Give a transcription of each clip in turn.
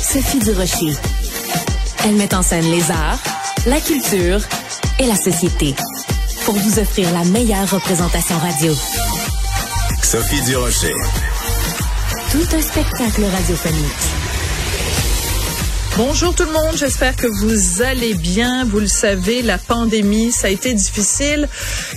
Sophie Durocher. Elle met en scène les arts, la culture et la société pour vous offrir la meilleure représentation radio. Sophie Durocher. Tout un spectacle radiophonique. Bonjour tout le monde, j'espère que vous allez bien. Vous le savez, la pandémie, ça a été difficile.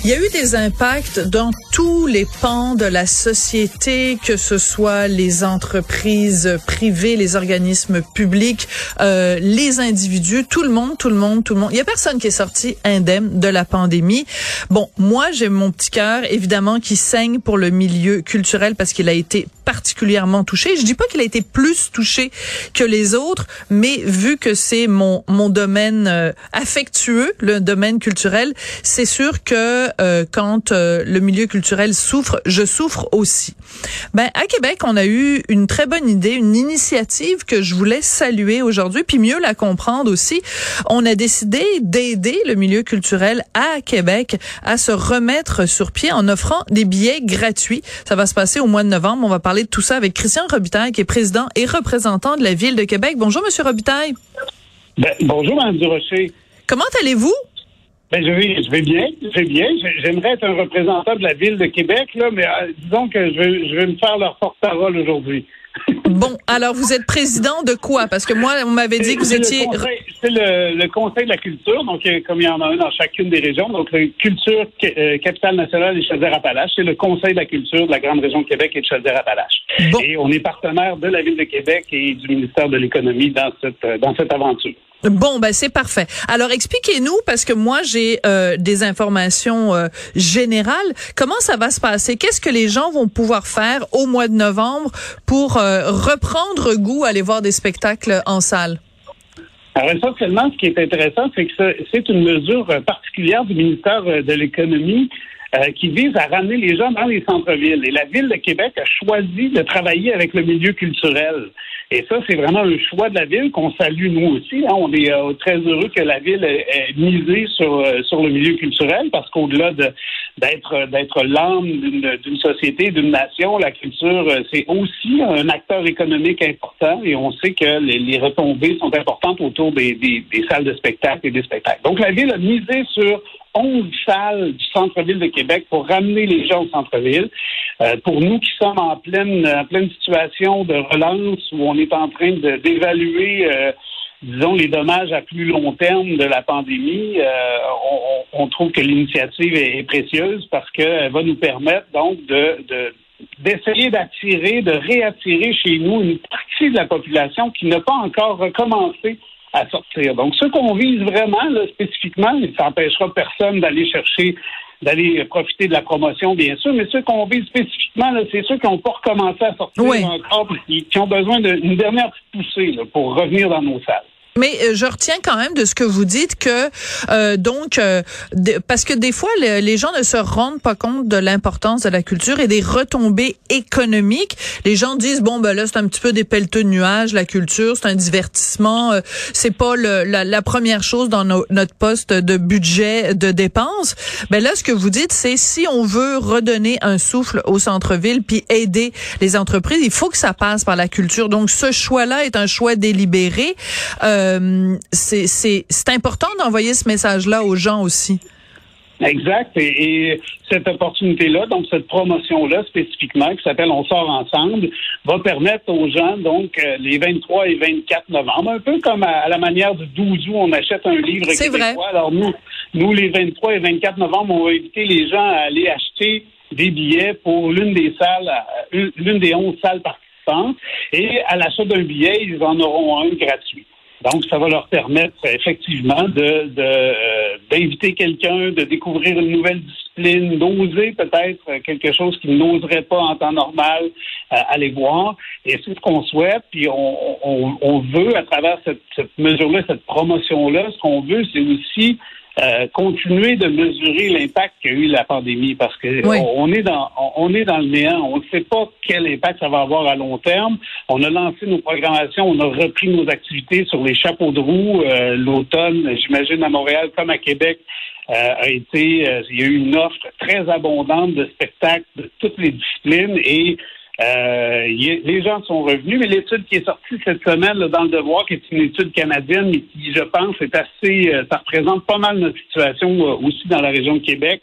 Il y a eu des impacts dans tous les pans de la société, que ce soit les entreprises privées, les organismes publics, euh, les individus, tout le monde, tout le monde, tout le monde. Il y a personne qui est sorti indemne de la pandémie. Bon, moi, j'ai mon petit cœur, évidemment, qui saigne pour le milieu culturel parce qu'il a été particulièrement touché. Je dis pas qu'il a été plus touché que les autres, mais vu que c'est mon mon domaine euh, affectueux, le domaine culturel, c'est sûr que euh, quand euh, le milieu culturel souffre, je souffre aussi. Ben à Québec, on a eu une très bonne idée, une initiative que je voulais saluer aujourd'hui, puis mieux la comprendre aussi. On a décidé d'aider le milieu culturel à Québec à se remettre sur pied en offrant des billets gratuits. Ça va se passer au mois de novembre. On va parler de tout ça avec Christian Robitaille, qui est président et représentant de la ville de Québec. Bonjour, Monsieur Robitaille. Ben, bonjour, Mme Durocher. Comment allez-vous? Ben, je vais, je vais bien, je vais bien. J'aimerais être un représentant de la ville de Québec, là, mais euh, disons que je vais, je vais me faire leur porte-parole aujourd'hui. Bon, alors vous êtes président de quoi? Parce que moi, on m'avait dit que vous étiez... C'est le, le, Conseil de la culture, donc euh, comme il y en a un dans chacune des régions, donc la culture euh, capitale nationale des Chaudière-Appalaches, c'est le Conseil de la culture de la grande région de Québec et de Chaudière-Appalaches. Et on est partenaire de la ville de Québec et du ministère de l'économie dans cette euh, dans cette aventure. Bon, ben c'est parfait. Alors expliquez-nous, parce que moi j'ai euh, des informations euh, générales. Comment ça va se passer? Qu'est-ce que les gens vont pouvoir faire au mois de novembre pour euh, reprendre goût à aller voir des spectacles en salle? Alors essentiellement, ce qui est intéressant, c'est que c'est une mesure particulière du ministère de l'économie qui vise à ramener les gens dans les centres-villes. Et la ville de Québec a choisi de travailler avec le milieu culturel. Et ça, c'est vraiment un choix de la ville qu'on salue nous aussi. Hein. On est euh, très heureux que la ville ait, misé sur, euh, sur le milieu culturel parce qu'au-delà d'être d'être l'âme d'une société, d'une nation, la culture, euh, c'est aussi un acteur économique important et on sait que les, retombées sont importantes autour des, des salles de spectacle et des spectacles. Donc la ville a misé sur 11 salles du centre-ville de Québec pour ramener les gens au centre-ville. Euh, pour nous qui sommes en pleine, situation de relance où on est en train d'évaluer, euh, disons, les dommages à plus long terme de la pandémie, euh, on, trouve que l'initiative est, précieuse parce qu'elle va nous permettre donc de, de d'essayer d'attirer, de réattirer chez nous une partie de la population qui n'a pas encore recommencé à sortir. Donc, ce qu'on vise vraiment, là, spécifiquement, ça n'empêchera personne d'aller chercher, d'aller profiter de la promotion, bien sûr, mais ceux qu'on vise spécifiquement, c'est ceux qui n'ont pas recommencé à sortir encore, qui, qui ont besoin d'une dernière petite poussée pour revenir dans nos salles. Mais euh, je retiens quand même de ce que vous dites que euh, donc euh, parce que des fois les gens ne se rendent pas compte de l'importance de la culture et des retombées économiques. Les gens disent bon ben là c'est un petit peu des pelleteux de nuages la culture, c'est un divertissement, c'est pas le, la, la, première chose dans notre poste de budget de dépenses. Ben là ce que vous dites c'est si on veut redonner un souffle au centre-ville puis aider les entreprises, il faut que ça passe par la culture. Donc ce choix-là est un choix délibéré. Euh, c'est important d'envoyer ce message-là aux gens aussi. Exact. Et, et cette opportunité-là, donc cette promotion-là spécifiquement, qui s'appelle On sort ensemble, va permettre aux gens, donc euh, les 23 et 24 novembre, un peu comme à, à la manière du 12 août, on achète un livre C'est québécois. vrai. Alors nous, nous, les 23 et 24 novembre, on va inviter les gens à aller acheter des billets pour l'une des salles, euh, l'une des 11 salles participantes. Et à l'achat d'un billet, ils en auront un gratuit. Donc, ça va leur permettre effectivement de euh, d'inviter quelqu'un, de découvrir une nouvelle discipline, d'oser peut-être quelque chose qu'ils n'oseraient pas en temps normal euh, aller voir. Et c'est ce qu'on souhaite. Puis on, on, on veut, à travers cette, cette mesure-là, cette promotion-là, ce qu'on veut, c'est aussi euh, continuer de mesurer l'impact qu'a eu la pandémie parce que Oui. on, on est dans on, on est dans le néant. On ne sait pas quel impact ça va avoir à long terme. On a lancé nos programmations, on a repris nos activités sur les chapeaux de roue. Euh, L'automne, j'imagine à Montréal comme à Québec, euh, a été euh, il y a eu une offre très abondante de spectacles de toutes les disciplines et euh, y les gens sont revenus, mais l'étude qui est sortie cette semaine là, dans le Devoir, qui est une étude canadienne, mais qui, je pense, est assez, euh, ça représente pas mal notre situation euh, aussi dans la région de Québec,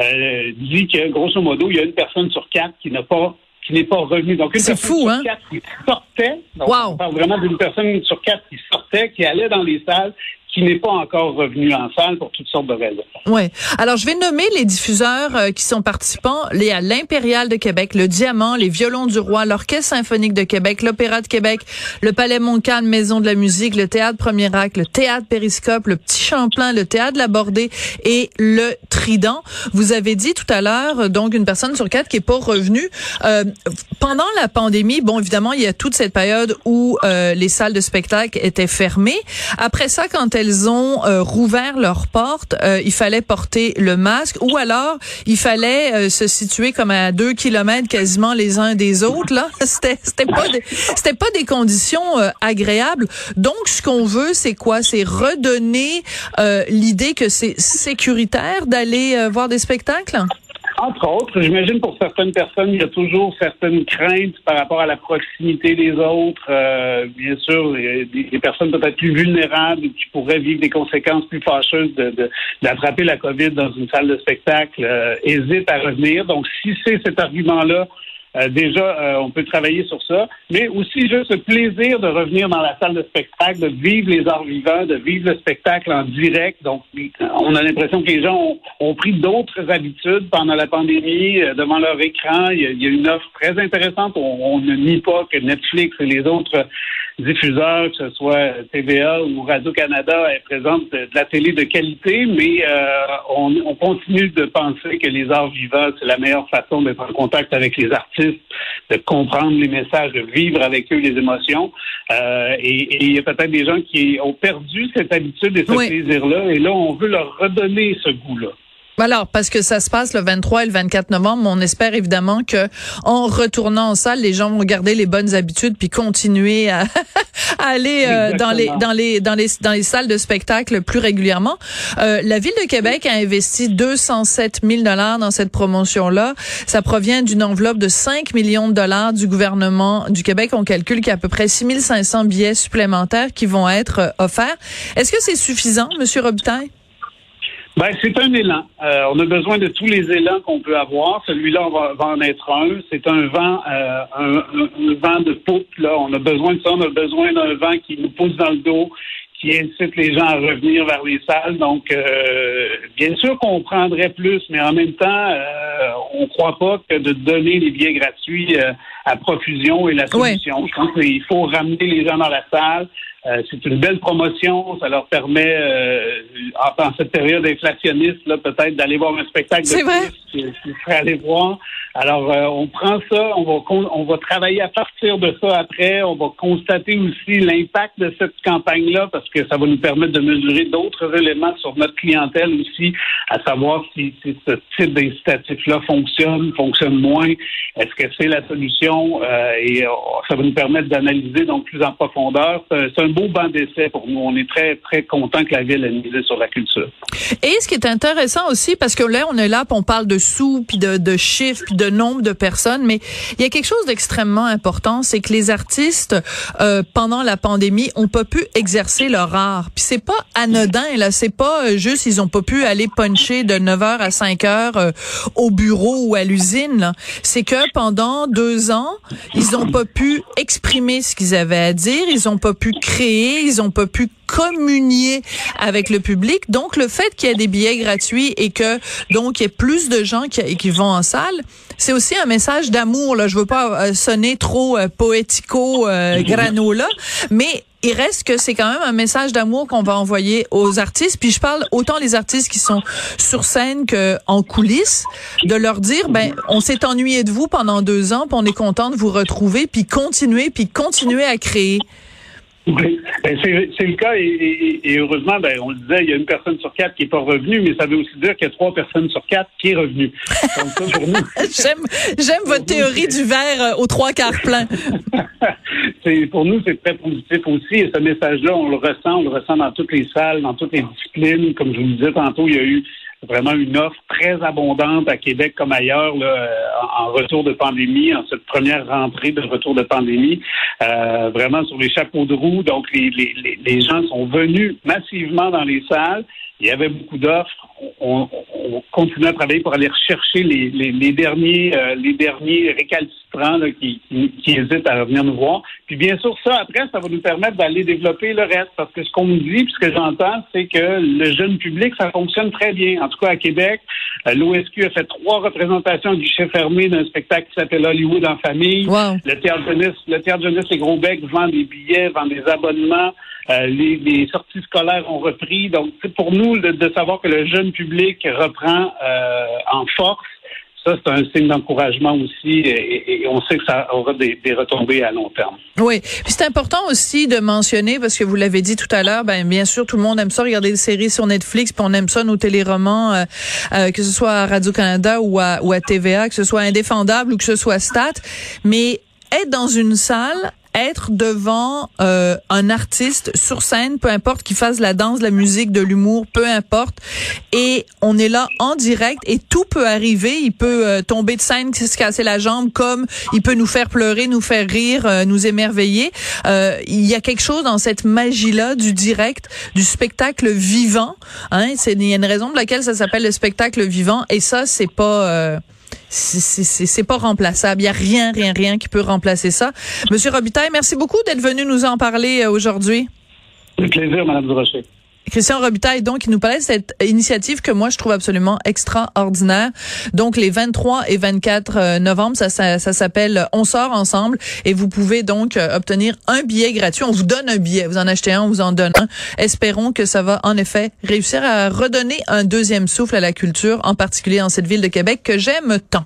euh, dit que grosso modo, il y a une personne sur quatre qui n'a pas qui n'est pas revenue. Donc une personne fou, sur hein? quatre qui sortait. Donc, Wow. on parle vraiment d'une personne sur quatre qui sortait, qui allait dans les salles, qui n'est pas encore revenue en salle pour toutes sortes de raisons. Ouais. Alors, je vais nommer les diffuseurs euh, qui sont participants. Les à l'Impérial de Québec, le Diamant, les Violons du Roi, l'Orchestre symphonique de Québec, l'Opéra de Québec, le Palais Montcalm, Maison de la musique, le Théâtre Premier Acte, le Théâtre Périscope, le Petit Champlain, le Théâtre de la Bordée et le Trident. Vous avez dit tout à l'heure, euh, donc, une personne sur quatre qui est pas revenue. Euh, pendant la pandémie, bon, évidemment, il y a toute cette période où euh, les salles de spectacle étaient fermées. Après ça, quand elles ont euh, rouvert leurs portes, euh, il fallait porter le masque ou alors il fallait euh, se situer comme à deux kilomètres quasiment les uns des autres. Là, c'était c'était pas des, c'était pas des conditions euh, agréables. Donc, ce qu'on veut, c'est quoi? C'est redonner euh, l'idée que c'est sécuritaire d'aller euh, voir des spectacles? Entre autres, j'imagine pour certaines personnes, il y a toujours certaines craintes par rapport à la proximité des autres. Euh, bien sûr, il des, personnes peut-être plus vulnérables qui pourraient vivre des conséquences plus fâcheuses de- de- d'attraper la COVID dans une salle de spectacle, euh, hésitent à revenir. Donc, si c'est cet argument-là, euh, déjà, euh, on peut travailler sur ça, mais aussi juste le plaisir de revenir dans la salle de spectacle, de vivre les arts vivants, de vivre le spectacle en direct. Donc, on a l'impression que les gens ont, pris d'autres habitudes pendant la pandémie euh, devant leur écran. Il y, a, il y a une offre très intéressante. On, on ne nie pas que Netflix et les autres diffuseurs, que ce soit TVA ou Radio-Canada, présentent de, de la télé de qualité, mais euh, on, on continue de penser que les arts vivants, c'est la meilleure façon d'être en contact avec les artistes, de comprendre les messages, de vivre avec eux les émotions. Euh, et, et il y a peut-être des gens qui ont perdu cette habitude et ce Oui. plaisir-là, et là, on veut leur redonner ce goût-là. Alors, parce que ça se passe le 23 et le 24 novembre, on espère évidemment que en retournant en salle, les gens vont garder les bonnes habitudes puis continuer à, à aller euh, dans les dans les dans les dans les salles de spectacle plus régulièrement. Euh, la ville de Québec a investi 207 000 dollars dans cette promotion là. Ça provient d'une enveloppe de 5 millions de dollars du gouvernement du Québec. On calcule qu'il y a à peu près 6 500 billets supplémentaires qui vont être euh, offerts. Est-ce que c'est suffisant, Monsieur Robitaille? Ben, c'est un élan. Euh, on a besoin de tous les élans qu'on peut avoir. Celui-là, on va, va en être un. C'est un vent, euh, un, un- vent de poupe. Là, on a besoin de ça. On a besoin d'un vent qui nous pousse dans le dos, qui incite les gens à revenir vers les salles. Donc, euh, bien sûr qu'on prendrait plus, mais en même temps, euh, on croit pas que de donner les billets gratuits euh, à profusion est la solution. Je pense qu'il faut ramener les gens dans la salle. Euh, c'est une belle promotion. Ça leur permet, euh, en, en cette période inflationniste, là, peut-être d'aller voir un spectacle de plus qu'ils seraient allés voir. Alors, euh, on prend ça, on va, on va travailler à partir de ça après. On va constater aussi l'impact de cette campagne-là parce que ça va nous permettre de mesurer d'autres éléments sur notre clientèle aussi, à savoir si, si ce type d'incitatif-là fonctionne, fonctionne moins. Est-ce que c'est la solution? Euh, et euh, ça va nous permettre d'analyser donc plus en profondeur. C'est un beau banc d'essai pour nous. On est très, très content que la ville ait misé sur la culture. Et ce qui est intéressant aussi, parce que là, on est là, puis on parle de sous, puis de, chiffres, puis de de nombre de personnes, mais il y a quelque chose d'extrêmement important, c'est que les artistes euh, pendant la pandémie ont pas pu exercer leur art. Puis c'est pas anodin là, c'est pas euh, juste ils ont pas pu aller puncher de 9h à 5h euh, au bureau ou à l'usine. C'est que pendant deux ans, ils ont pas pu exprimer ce qu'ils avaient à dire, ils ont pas pu créer, ils ont pas pu communier avec le public. Donc, le fait qu'il y ait des billets gratuits et que, donc, il y ait plus de gens qui, qui vont en salle, c'est aussi un message d'amour. Là, je veux pas euh, sonner trop euh, poético euh, granola, mais il reste que c'est quand même un message d'amour qu'on va envoyer aux artistes. Puis je parle autant les artistes qui sont sur scène que en coulisses, de leur dire ben on s'est ennuyé de vous pendant deux ans, puis on est content de vous retrouver, puis continuer, puis continuer à créer. Oui, ben, c'est le cas et, heureusement, ben, on le disait, il y a une personne sur quatre qui n'est pas revenue, mais ça veut aussi dire qu'il y a trois personnes sur quatre qui est revenue. j'aime, j'aime votre théorie du verre euh, aux trois quarts plein. pour nous, c'est très positif aussi et ce message-là, on le ressent, on le ressent dans toutes les salles, dans toutes les disciplines. Comme je vous le disais tantôt, il y a eu vraiment une offre très abondante à Québec comme ailleurs là, en, retour de pandémie, en cette première rentrée de retour de pandémie, euh, vraiment sur les chapeaux de roue. Donc les, les, les gens sont venus massivement dans les salles. Il y avait beaucoup d'offres. On, on, continue à travailler pour aller rechercher les, les, les derniers, euh, les derniers récalcitrants là, qui, qui, qui, hésitent à revenir nous voir. Puis bien sûr, ça après, ça va nous permettre d'aller développer le reste, parce que ce qu'on me dit, puis ce que j'entends, c'est que le jeune public, ça fonctionne très bien. En tout cas, à Québec, euh, l'OSQ a fait trois représentations à guichet fermé d'un spectacle qui s'appelle Hollywood en famille. Le théâtre jeunesse, le théâtre jeunesse et Gros Bec vend des billets, vend des abonnements. Euh, les, les, sorties scolaires ont repris. Donc, c'est pour nous de, de, savoir que le jeune public reprend euh, en force. Ça, c'est un signe d'encouragement aussi et, on sait que ça aura des, retombées à long terme. Oui, puis c'est important aussi de mentionner, parce que vous l'avez dit tout à l'heure, ben bien sûr, tout le monde aime ça, regarder des séries sur Netflix, puis on aime ça, nos téléromans, euh, euh, que ce soit à Radio-Canada ou à TVA, que ce soit Indéfendable ou que ce soit Stat, mais être dans une salle être devant euh, un artiste sur scène, peu importe qu'il fasse la danse, la musique, de l'humour, peu importe, et on est là en direct et tout peut arriver. Il peut euh, tomber de scène, se casser la jambe, comme il peut nous faire pleurer, nous faire rire, euh, nous émerveiller. Euh, il y a quelque chose dans cette magie-là du direct, du spectacle vivant. Hein, il y a une raison de laquelle ça s'appelle le spectacle vivant, et ça c'est pas c'est pas remplaçable. Il y a rien, rien, rien qui peut remplacer ça. Monsieur Robitaille, merci beaucoup d'être venu nous en parler euh, aujourd'hui. Avec plaisir, Madame Durocher. Christian Robitaille, donc, il nous parlait de cette initiative que moi, je trouve absolument extraordinaire. Donc, les 23 et 24 euh, novembre, ça, s'appelle On sort ensemble et vous pouvez donc euh, obtenir un billet gratuit. On vous donne un billet. Vous en achetez un, on vous en donne un. Espérons que ça va, en effet, réussir à redonner un deuxième souffle à la culture, en particulier dans cette ville de Québec que j'aime tant.